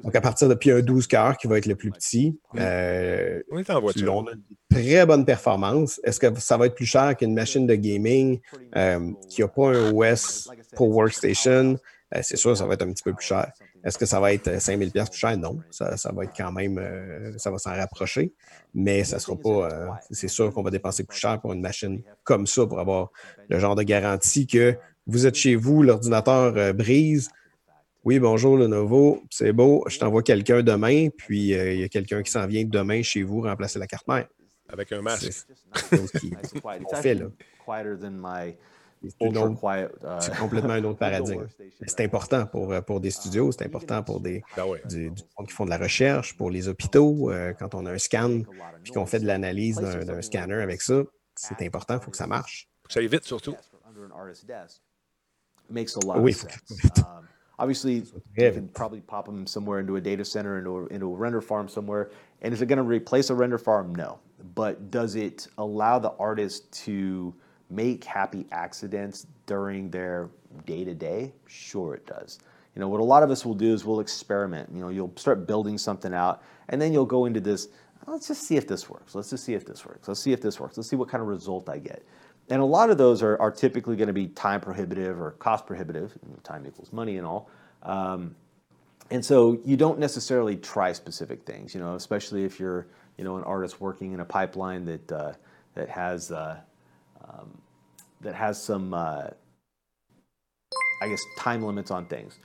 Donc, à partir de puis un 12 cœurs qui va être le plus petit, euh, On est en voiture. on a une très bonne performance. Est-ce que ça va être plus cher qu'une machine de gaming euh, qui n'a pas un OS pour Workstation? Euh, c'est sûr, ça va être un petit peu plus cher. Est-ce que ça va être 5000 pièces plus cher? Non. Ça, ça va être quand même, euh, ça va s'en rapprocher, mais ça sera pas, euh, c'est sûr qu'on va dépenser plus cher pour une machine comme ça pour avoir le genre de garantie que vous êtes chez vous, l'ordinateur euh, brise. Oui, bonjour Lenovo, c'est beau, je t'envoie quelqu'un demain, puis euh, il y a quelqu'un qui s'en vient demain chez vous remplacer la carte mère. Avec un masque. C'est qui- fait, là. C'est uh, c'est complètement un autre <laughs> paradigme. C'est important pour, euh, pour des studios, c'est important pour des, Ben ouais. du, du monde qui font de la recherche, pour les hôpitaux, euh, quand on a un scan, puis qu'on fait de l'analyse d'un scanner avec ça, c'est important, il faut que ça marche. Faut que ça aille vite surtout. lot Oui, of faut que- sense. Um, obviously, you can probably pop them somewhere into a data center, into a, into a render farm somewhere. And is it going to replace a render farm? No. But does it allow the artist to make happy accidents during their day to day? Sure, it does. You know, what a lot of us will do is we'll experiment. You know, you'll start building something out, and then you'll go into this. Let's just see if this works. Let's just see if this works. Let's see if this works. Let's see what kind of result I get. And a lot of those are, are typically going to be time prohibitive or cost prohibitive. Time equals money and all. Um, and so you don't necessarily try specific things, you know, especially if you're, you know, an artist working in a pipeline that uh, that has uh, um, that has some, uh, I guess, time limits on things.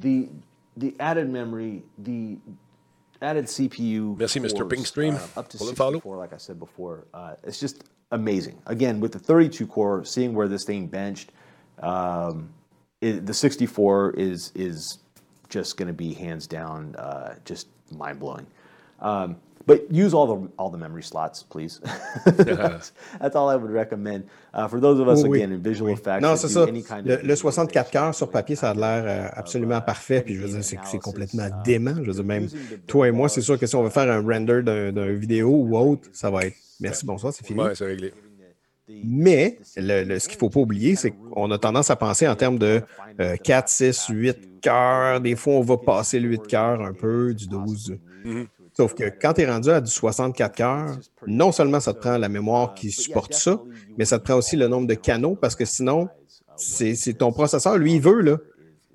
The the added memory, the added CPU. Merci, Mr. cores, Pinkstream, uh, up to pour le follow. 64, like I said before. Uh, it's just amazing. Again, with the 32 core, seeing where this thing benched, um, it, the 64 is is just going to be hands down uh, just mind blowing. Um, but use all the all the memory slots, please. <laughs> that's, that's all I would recommend uh, for those of us Oui, again in visual oui. effects. Non, c'est ça. any kind Le, of le 64 cœurs sur papier, ça a l'air euh, absolument parfait. Puis je veux dire, c'est c'est complètement dément. Je veux dire, même toi et moi, c'est sûr que si on veut faire un render d'un d'un vidéo ou autre, ça va être merci, bonsoir, c'est fini. Ouais, c'est réglé. Mais le, le- ce qu'il ne faut pas oublier, c'est qu'on a tendance à penser en termes de euh, 4, 6, 8 cœurs. Des fois, on va passer le 8 cœurs un peu, du 12. Sauf que quand tu es rendu à du 64 cœurs, non seulement ça te prend la mémoire qui supporte ça, mais ça te prend aussi le nombre de canaux parce que sinon, c'est ton processeur, lui, il veut, là,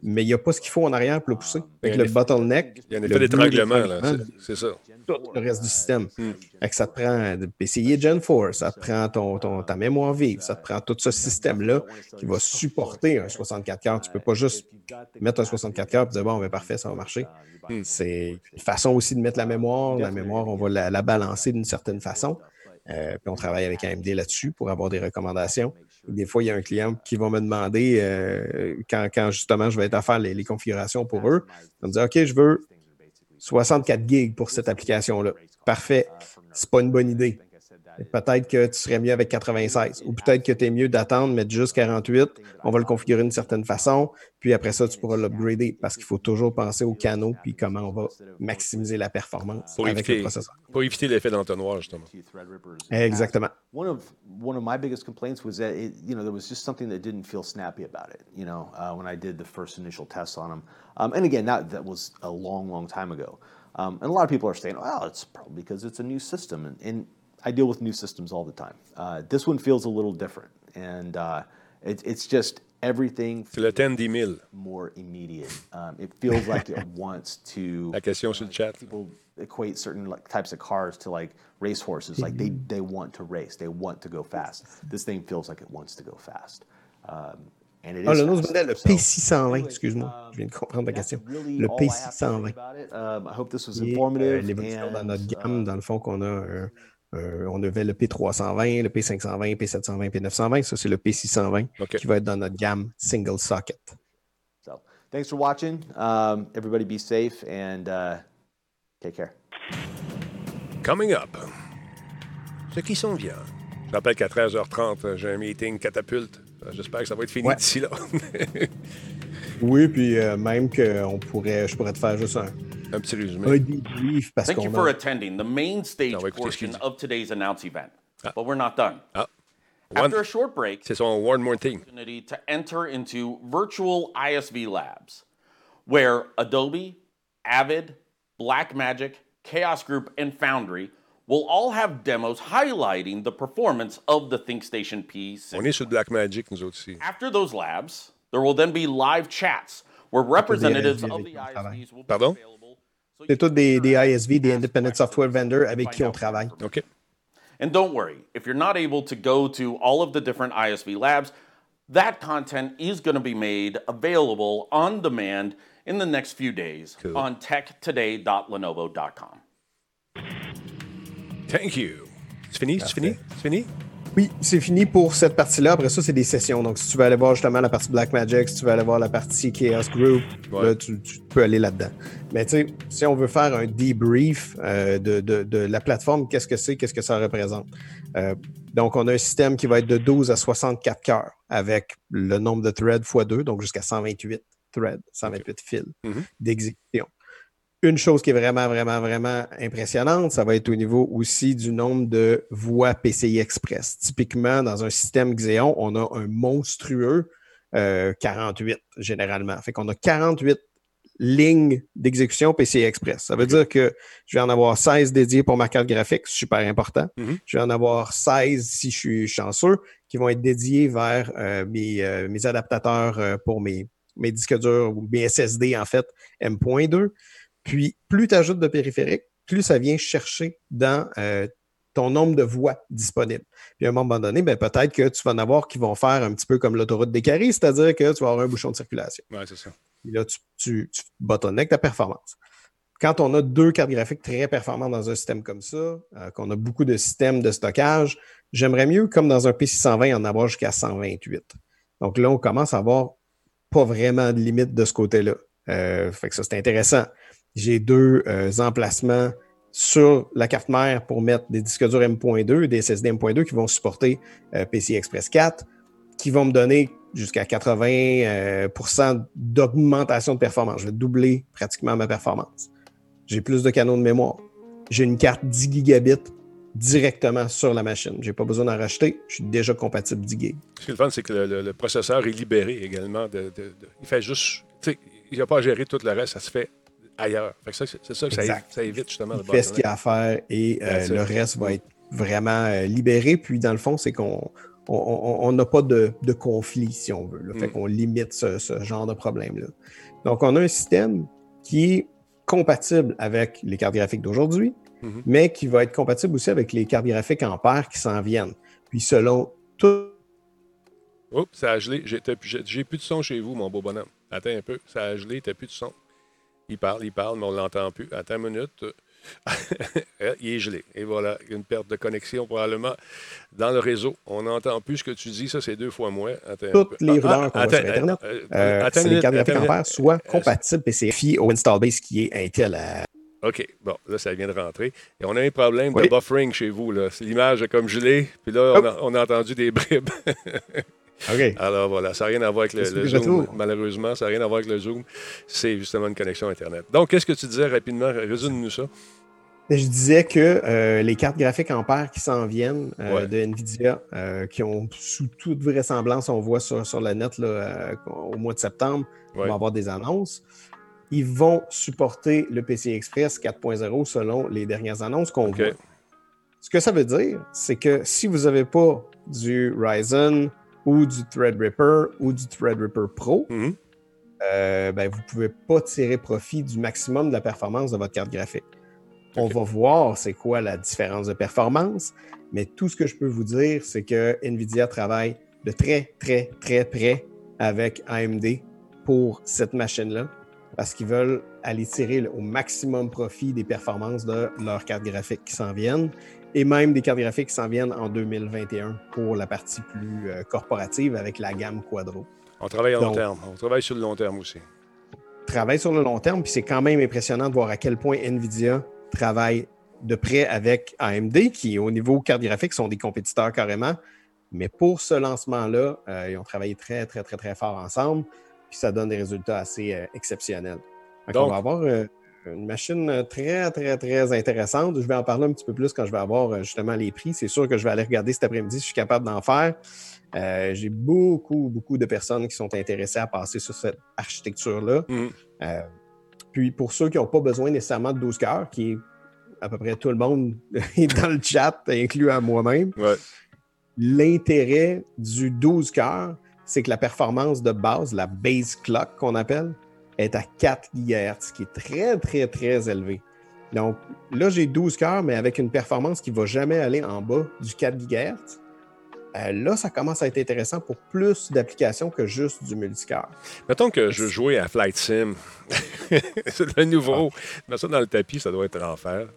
mais il n'y a pas ce qu'il faut en arrière pour le pousser. Avec le bottleneck. Il y a un effet d'étranglement, c'est ça. Tout le reste du système. Hmm. ça te prend PCI Gen 4, ça te prend ton, ta mémoire vive, ça te prend tout ce système-là qui va supporter un 64 cœurs. Tu ne peux pas juste mettre un 64 cœurs et dire bon, ben, parfait, ça va marcher. Hmm. C'est une façon aussi de mettre la mémoire. La mémoire, on va la, balancer d'une certaine façon. Euh, puis on travaille avec AMD là-dessus pour avoir des recommandations. Des fois, il y a un client qui va me demander, euh, quand, justement je vais être à faire les, configurations pour eux, il va me dire OK, je veux 64 gigs pour cette application-là. Parfait. C'est pas une bonne idée. Peut-être que tu serais mieux avec 96 ou peut-être que tu es mieux d'attendre, mettre juste 48. On va le configurer d'une certaine façon. Puis après ça, tu pourras l'upgrader parce qu'il faut toujours penser au canaux puis comment on va maximiser la performance pour avec éviter, le processeur. Pour éviter l'effet d'entonnoir, justement. Exactement. One of, one of my biggest complaints was that it, you know, there was just something that didn't feel snappy about it, you know, uh, when I did the first initial tests on them. Um, and again, that, that was a long, long time ago. Um, and a lot of people are saying, well, it's probably because it's a new system. And, and I deal with new systems all the time. Uh, this one feels a little different, and uh, it, it's just everything. C'est le 10 000. More immediate. Um, it feels like it <laughs> wants to. La question sur le chat. People equate certain like, types of cars to like race horses. Like they they want to race. They want to go fast. This thing feels like it wants to go fast. Um, Ah, le nom modèle, le P620, excuse-moi, je viens de comprendre ta question. Le P620. Euh, l'évolution dans notre gamme, dans le fond, qu'on a euh, on avait le P320, le P520, P720, P920. Ça, c'est le P620 qui va être dans notre gamme single socket. So, thanks for watching. Um, everybody be safe and uh, take care. Coming up, ce qui s'en vient. Je rappelle qu'à 13h30, j'ai un meeting catapulte. J'espère que ça va être fini d'ici là. <laughs> oui, puis euh, même que on pourrait, je pourrais te faire juste un, un débrief parce Thank you for attending the main stage portion of today's announce event. Ah. But we're not done. Ah. After a short break, c'est son one more thing. Opportunity to enter into virtual ISV labs, where Adobe, Avid, Blackmagic, Chaos Group, and Foundry will all have demos highlighting the performance of the ThinkStation P6. On est sur Blackmagic, nous aussi. After those labs, there will then be live chats where representatives of the ISVs will be Pardon? available C'est tous des, des, ISV, des Independent Software Vendors avec qui on travaille. OK. And don't worry, if you're not able to go to all of the different ISV labs, that content is going to be made available on demand in the next few days cool. on techtoday.lenovo.com. Thank you. C'est fini? C'est fini? C'est fini? Oui, c'est fini pour cette partie-là. Après ça, c'est des sessions. Donc, si tu veux aller voir justement la partie Black Magic, si tu veux aller voir la partie Chaos Group, là, tu, peux aller là-dedans. Mais tu sais, si on veut faire un debrief euh, de, de, de, la plateforme, qu'est-ce que c'est, qu'est-ce que ça représente? Euh, donc, on a un système qui va être de 12 à 64 cœurs avec le nombre de threads x 2, donc jusqu'à 128 threads, 128 fils mm-hmm. d'exécution. Une chose qui est vraiment, vraiment, vraiment impressionnante, ça va être au niveau aussi du nombre de voies PCI Express. Typiquement, dans un système Xeon, on a un monstrueux 48 euh, généralement. Fait qu'on a 48 lignes d'exécution PCI Express. Ça veut dire que je vais en avoir 16 dédiées pour ma carte graphique, super important. Mm-hmm. Je vais en avoir 16 si je suis chanceux, qui vont être dédiés vers euh, mes, euh, mes, adaptateurs pour mes, mes disques durs ou mes SSD en fait M.2. Puis, plus tu ajoutes de périphériques, plus ça vient chercher dans euh, ton nombre de voies disponibles. Puis à un moment donné, ben, peut-être que tu vas en avoir qui vont faire un petit peu comme l'autoroute des carrés, c'est-à-dire que tu vas avoir un bouchon de circulation. Oui, c'est ça. Et là, tu, tu, tu ta performance. Quand on a deux cartes graphiques très performantes dans un système comme ça, euh, qu'on a beaucoup de systèmes de stockage, j'aimerais mieux, comme dans un P620, en avoir jusqu'à 128. Donc là, on commence à avoir pas vraiment de limite de ce côté-là. Euh, fait que ça, c'est intéressant. J'ai deux euh, emplacements sur la carte mère pour mettre des disques durs M.2, des SSD M.2 qui vont supporter euh, PCI Express 4, qui vont me donner jusqu'à 80% euh, d'augmentation de performance. Je vais doubler pratiquement ma performance. J'ai plus de canaux de mémoire. J'ai une carte 10 gigabits directement sur la machine. Je n'ai pas besoin d'en racheter. Je suis déjà compatible 10 GB. Ce qui est le fun, c'est que le, processeur est libéré également. Il fait juste. Il n'a pas à gérer tout le reste. Ça se fait ailleurs. Ça, c'est ça que ça, ça évite justement le Il fait ce qu'il y a à faire et euh, le reste va être vraiment euh, libéré. Puis, dans le fond, c'est qu'on on- n'a pas de, de conflit, si on veut. Là. Fait Mm. qu'on limite ce, ce genre de problème-là. Donc, on a un système qui est compatible avec les cartes graphiques d'aujourd'hui, Mhm. mais qui va être compatible aussi avec les cartes graphiques Ampère qui s'en viennent. Puis, selon tout. Oups, ça a gelé. J'ai plus de son chez vous, mon beau bonhomme. Attends un peu. Ça a gelé, t'as plus de son. Il parle, il parle, mais on l'entend plus. Attends une minute. <laughs> Euh, il est gelé. Et voilà, une perte de connexion probablement dans le réseau. On n'entend plus ce que tu dis. Ça, c'est deux fois moins. Attends Toutes les Ah, rumeurs qu'on voit attends, sur Internet, euh, euh, attends c'est les cartes graphiques minute. soient compatibles PCFI au install base qui est Intel. euh, OK, bon, là, ça vient de rentrer. Et on a un problème Oui. de buffering chez vous. L'image est comme gelée, puis là, on a, on a entendu des bribes. <laughs> Alors voilà, ça n'a rien à voir avec le, Zoom. Malheureusement, ça n'a rien à voir avec le Zoom. C'est justement une connexion Internet. Donc, qu'est-ce que tu disais rapidement? Résume-nous ça. Je disais que euh, les cartes graphiques Ampère qui s'en viennent euh, Ouais. de NVIDIA, euh, qui ont sous toute vraisemblance, on voit sur, sur le net là, au mois de septembre, on Ouais. va avoir des annonces. Ils vont supporter le PCI Express 4.0 selon les dernières annonces qu'on voit. Ce que ça veut dire, c'est que si vous n'avez pas du Ryzen ou du Threadripper ou du Threadripper Pro, Mhm. euh, ben, vous ne pouvez pas tirer profit du maximum de la performance de votre carte graphique. On va voir c'est quoi la différence de performance, mais tout ce que je peux vous dire, c'est que NVIDIA travaille de très, très, très près avec AMD pour cette machine-là, parce qu'ils veulent aller tirer au maximum profit des performances de leurs cartes graphiques qui s'en viennent, et même des cartes graphiques qui s'en viennent en 2021 pour la partie plus euh, corporative avec la gamme Quadro. On travaille à long terme. On travaille sur le long terme aussi. travaille sur le long terme, puis c'est quand même impressionnant de voir à quel point NVIDIA travaille de près avec AMD, qui au niveau carte graphique sont des compétiteurs carrément. Mais pour ce lancement-là, euh, ils ont travaillé très, très, très, très fort ensemble, puis ça donne des résultats assez euh, exceptionnels. Donc, Donc- on va avoir une machine très, très, très intéressante. Je vais en parler un petit peu plus quand je vais avoir euh, justement les prix. C'est sûr que je vais aller regarder cet après-midi si je suis capable d'en faire. Euh, J'ai beaucoup, beaucoup de personnes qui sont intéressées à passer sur cette architecture-là. Mhm. Euh, puis pour ceux qui n'ont pas besoin nécessairement de 12 cœurs, qui est à peu près tout le monde <laughs> dans le chat, inclus à moi-même, Ouais. l'intérêt du 12 cœurs, c'est que la performance de base, la base clock qu'on appelle, est à 4 GHz, qui est très, très, très élevé. Donc là, j'ai 12 cœurs, mais avec une performance qui ne va jamais aller en bas du 4 GHz. Euh, là, ça commence à être intéressant pour plus d'applications que juste du multicœur. Mettons que je jouais à Flight Sim. <laughs> c'est le nouveau. Mettre ça dans le tapis, ça doit être l'enfer.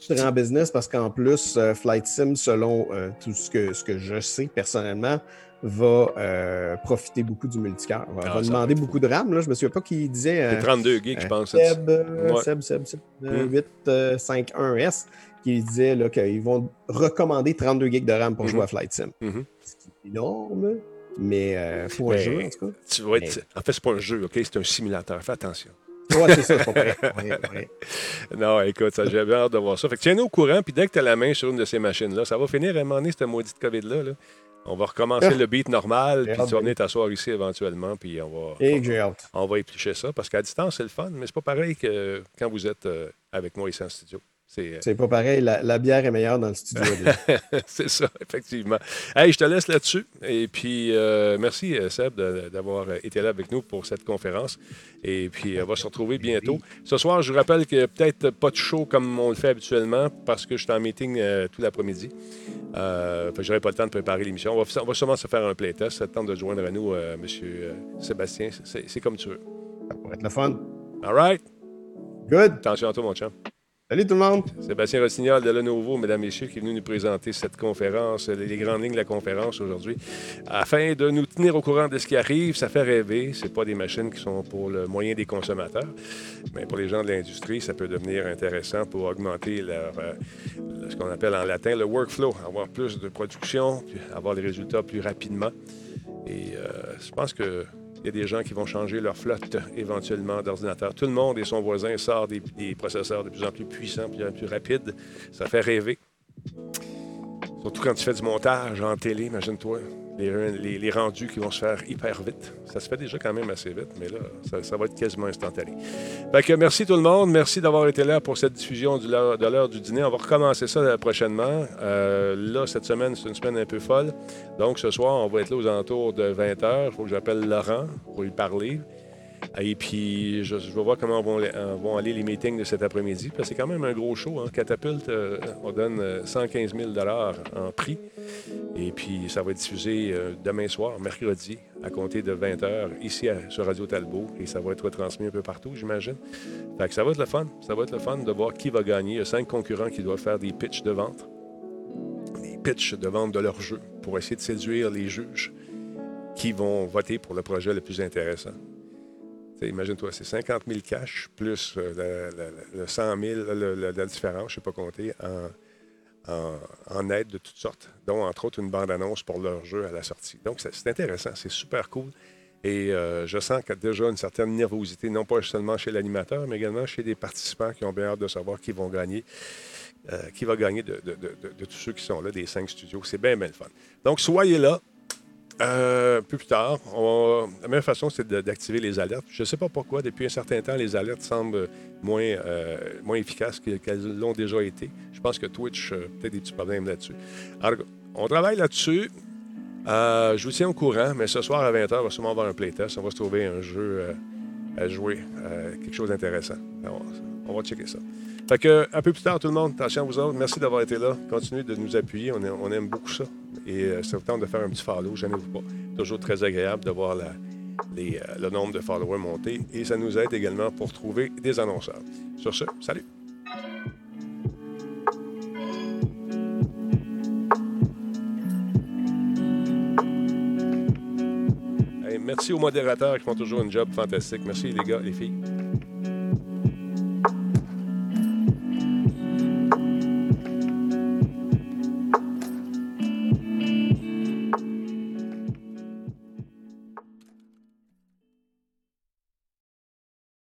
Je serais en business parce qu'en plus, euh, Flight Sim, selon euh, tout ce que, ce que je sais personnellement, va euh, profiter beaucoup du multicœur. Va, Ah, va demander beaucoup de RAM. Là. Je me souviens pas qui disait. euh, C'est 32 gigs, je euh, pense. Seb, euh, Ouais. Seb, Seb, Seb, euh, Mm. 851S, qui disait là, qu'ils vont recommander 32 gigs de RAM pour Mhm. jouer à Flight Sim. Mhm. C'est énorme, mais euh, pour un Ben, jeu, en tout cas. Tu vas être... En fait, c'est pas un jeu, OK? C'est un simulateur. Fais attention. Ouais, c'est ça. <laughs> Ouais, ouais. Non, écoute, bien hâte de voir ça. Fait que tiens-nous au courant, puis dès que tu as la main sur une de ces machines-là, ça va finir à un moment donné, cette maudite COVID-là. là. On va recommencer le beat normal, puis tu vas venir t'asseoir ici éventuellement, puis on va, Et que on va éplucher ça, parce qu'à distance, c'est le fun, mais c'est pas pareil que quand vous êtes euh, avec moi ici en studio. C'est euh, pas pareil, la, la bière est meilleure dans le studio. <laughs> c'est ça, effectivement. Hey, je te laisse là-dessus. Et puis, euh, merci, Seb, d'avoir été là avec nous pour cette conférence. Et puis, on va se retrouver bientôt. Ce soir, je vous rappelle qu'il n'y a peut-être pas de show comme on le fait habituellement parce que je suis en meeting euh, tout l'après-midi. Euh, j'aurai pas le temps de préparer l'émission. On va, on va sûrement se faire un playtest. Ça te tente de joindre à nous, euh, Monsieur euh, Sébastien. C'est c'est comme tu veux. Ça pourrait être le fun. All right? Good. Attention à toi, mon chum. Salut tout le monde. Sébastien Rossignol de Lenovo, mesdames, messieurs, qui est venu nous présenter cette conférence, les grandes lignes de la conférence aujourd'hui, afin de nous tenir au courant de ce qui arrive. Ça fait rêver. Ce pas des machines qui sont pour le moyen des consommateurs, mais pour les gens de l'industrie, ça peut devenir intéressant pour augmenter leur, euh, ce qu'on appelle en latin le workflow, avoir plus de production, avoir les résultats plus rapidement. Et euh, je pense que il y a des gens qui vont changer leur flotte éventuellement d'ordinateurs. Tout le monde et son voisin sort des, processeurs de plus en plus puissants, plus, plus rapides. Ça fait rêver. Surtout quand tu fais du montage en télé, imagine-toi. Les, rendus qui vont se faire hyper vite. Ça se fait déjà quand même assez vite, mais là, ça, va être quasiment instantané. Fait que merci tout le monde. Merci d'avoir été là pour cette diffusion de l'heure du dîner. On va recommencer ça prochainement. Euh, là, cette semaine, c'est une semaine un peu folle. Donc, ce soir, on va être là aux alentours de 20h. Il faut que j'appelle Laurent pour lui parler. Et puis, je, vais voir comment vont, euh, vont, aller les meetings de cet après-midi. Parce que c'est quand même un gros show. Hein. Catapulte, euh, on donne 115 000 en prix. Et puis, ça va être diffusé euh, demain soir, mercredi, à compter de 20h, ici sur Radio Talbot. Et ça va être retransmis un peu partout, j'imagine. Fait que ça va être le fun. Ça va être le fun de voir qui va gagner. Il y a cinq concurrents qui doivent faire des pitchs de vente. Des pitchs de vente de leur jeu pour essayer de séduire les juges qui vont voter pour le projet le plus intéressant. Imagine-toi, c'est 50 000 cash plus euh, le, 100 000, la différence, je ne sais pas compter, en, aide de toutes sortes, dont entre autres une bande-annonce pour leur jeu à la sortie. Donc, c'est intéressant, c'est super cool. Et euh, je sens qu'il y a déjà une certaine nervosité, non pas seulement chez l'animateur, mais également chez des participants qui ont bien hâte de savoir qui vont gagner, euh, qui va gagner de, tous ceux qui sont là, des cinq studios. C'est bien, bien le fun. Donc, soyez là. Euh, plus tard, la meilleure façon, c'est d'activer les alertes. Je ne sais pas pourquoi, depuis un certain temps, les alertes semblent moins, euh, moins efficaces qu'elles l'ont déjà été. Je pense que Twitch a peut-être des petits problèmes là-dessus. Alors, on travaille là-dessus. Euh, je vous tiens au courant, mais ce soir à 20h, on va sûrement avoir un playtest. On va se trouver un jeu à jouer, quelque chose d'intéressant. On, va checker ça. Fait que, un peu plus tard, tout le monde, attention à vous autres. Merci d'avoir été là. Continuez de nous appuyer. On, aime beaucoup ça. Et c'est le temps de faire un petit follow. Gênez-vous pas. Toujours très agréable de voir euh, le nombre de followers monter. Et ça nous aide également pour trouver des annonceurs. Sur ce, salut. merci aux modérateurs qui font toujours un job fantastique. Merci les gars, les filles.